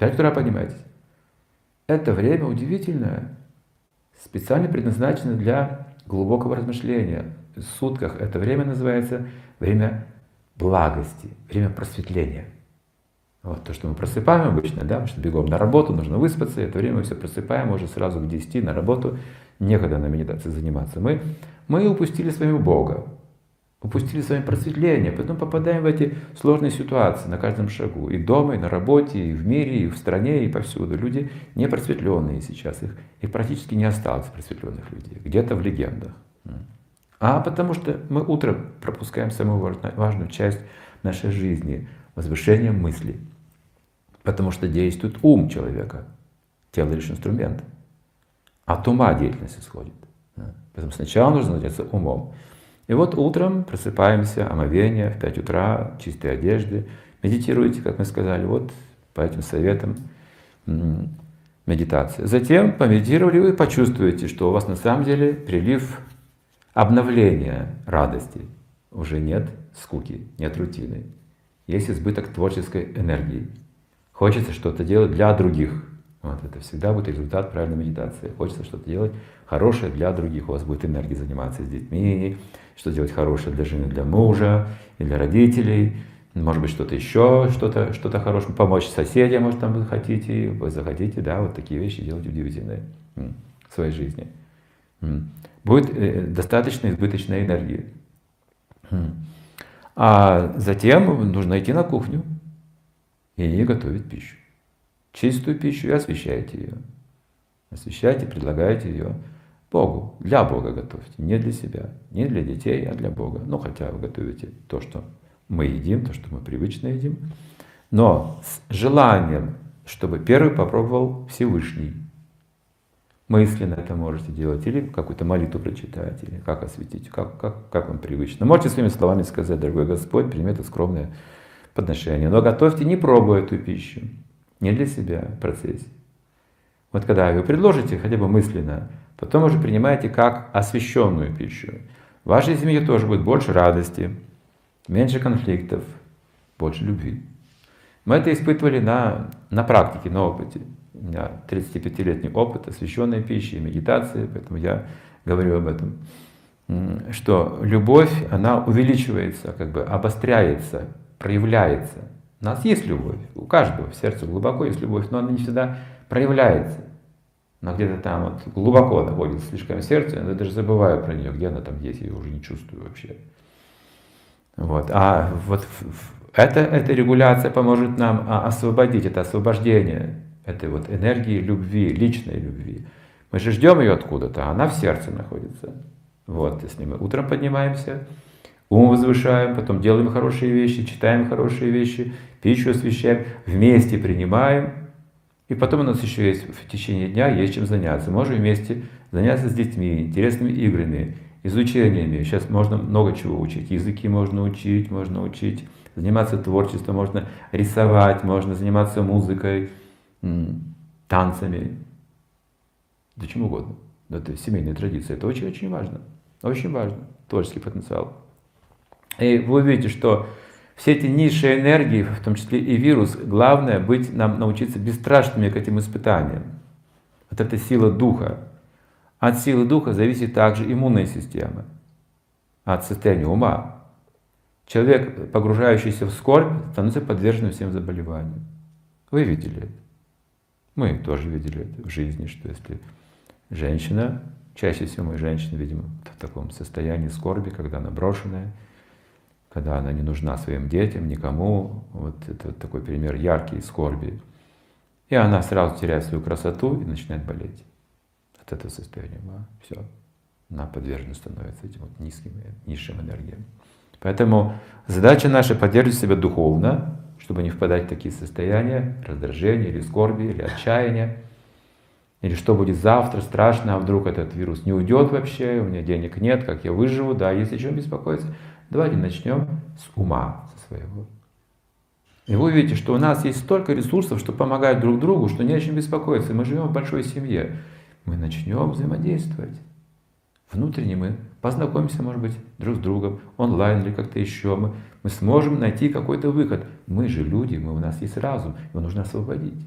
Пять утра поднимайтесь. Это время удивительное, специально предназначено для глубокого размышления. В сутках это время называется время благости, время просветления. Вот то, что мы просыпаем обычно, да, потому что бегом на работу, нужно выспаться, это время мы все просыпаем, уже сразу к 10 на работу, некогда на медитации заниматься. Мы, мы упустили с вами Бога, упустили с вами просветление, потом попадаем в эти сложные ситуации на каждом шагу. И дома, и на работе, и в мире, и в стране, и повсюду. Люди не просветленные сейчас, их, их практически не осталось просветленных людей, где-то в легендах. А потому что мы утром пропускаем самую важную часть нашей жизни – возвышение мысли. Потому что действует ум человека. Тело лишь инструмент. От ума деятельность исходит. Поэтому сначала нужно заняться умом. И вот утром просыпаемся, омовение в 5 утра, чистые одежды. Медитируйте, как мы сказали, вот по этим советам медитация. Затем помедитировали, вы почувствуете, что у вас на самом деле прилив обновления радости. Уже нет скуки, нет рутины есть избыток творческой энергии. Хочется что-то делать для других. Вот это всегда будет результат правильной медитации. Хочется что-то делать хорошее для других. У вас будет энергия заниматься с детьми, что делать хорошее для жены, для мужа и для родителей. Может быть, что-то еще, что-то что хорошее, помочь соседям, может, там вы хотите, вы захотите, да, вот такие вещи делать удивительные в своей жизни. Будет э, достаточно избыточной энергии. А затем нужно идти на кухню и готовить пищу. Чистую пищу и освещайте ее. Освещайте, предлагайте ее Богу. Для Бога готовьте, не для себя, не для детей, а для Бога. Ну, хотя вы готовите то, что мы едим, то, что мы привычно едим. Но с желанием, чтобы первый попробовал Всевышний мысленно это можете делать, или какую-то молитву прочитать, или как осветить, как, как, как вам привычно. Можете своими словами сказать, дорогой Господь, прими это скромное подношение. Но готовьте, не пробуя эту пищу, не для себя процессе. Вот когда вы предложите хотя бы мысленно, потом уже принимаете как освященную пищу. В вашей семье тоже будет больше радости, меньше конфликтов, больше любви. Мы это испытывали на, на практике, на опыте. У меня 35-летний опыт освященной пищи и медитации, поэтому я говорю об этом. Что любовь, она увеличивается, как бы обостряется, проявляется. У нас есть любовь, у каждого в сердце глубоко есть любовь, но она не всегда проявляется. Она где-то там вот глубоко находится слишком в сердце, я даже забываю про нее, где она там есть, я ее уже не чувствую вообще. Вот. А вот эта, эта регуляция поможет нам а, освободить, это освобождение этой вот энергии любви, личной любви. Мы же ждем ее откуда-то, а она в сердце находится. Вот, если мы утром поднимаемся, ум возвышаем, потом делаем хорошие вещи, читаем хорошие вещи, пищу освещаем, вместе принимаем, и потом у нас еще есть в течение дня есть чем заняться. Можем вместе заняться с детьми, интересными играми, изучениями. Сейчас можно много чего учить. Языки можно учить, можно учить, заниматься творчеством, можно рисовать, можно заниматься музыкой, танцами, да чем угодно. Это семейная традиция. Это очень-очень важно. Очень важно. Творческий потенциал. И вы увидите, что все эти низшие энергии, в том числе и вирус, главное быть, нам научиться бесстрашными к этим испытаниям. Вот эта сила духа. От силы духа зависит также иммунная система. От состояния ума. Человек, погружающийся в скорбь, становится подверженным всем заболеваниям. Вы видели это. Мы тоже видели это в жизни, что если женщина, чаще всего мы женщины видим в таком состоянии скорби, когда она брошенная, когда она не нужна своим детям, никому. Вот это вот такой пример яркий скорби. И она сразу теряет свою красоту и начинает болеть от этого состояния. Да? Все. Она подвержена становится этим вот низким, низшим энергиям. Поэтому задача наша поддерживать себя духовно, чтобы не впадать в такие состояния раздражения или скорби, или отчаяния. Или что будет завтра, страшно, а вдруг этот вирус не уйдет вообще, у меня денег нет, как я выживу, да, есть о чем беспокоиться. Давайте начнем с ума со своего. И вы увидите, что у нас есть столько ресурсов, что помогать друг другу, что не о чем беспокоиться. Мы живем в большой семье. Мы начнем взаимодействовать. Внутренне мы познакомимся, может быть, друг с другом, онлайн или как-то еще. Мы, мы сможем найти какой-то выход. Мы же люди, мы, у нас есть разум, его нужно освободить.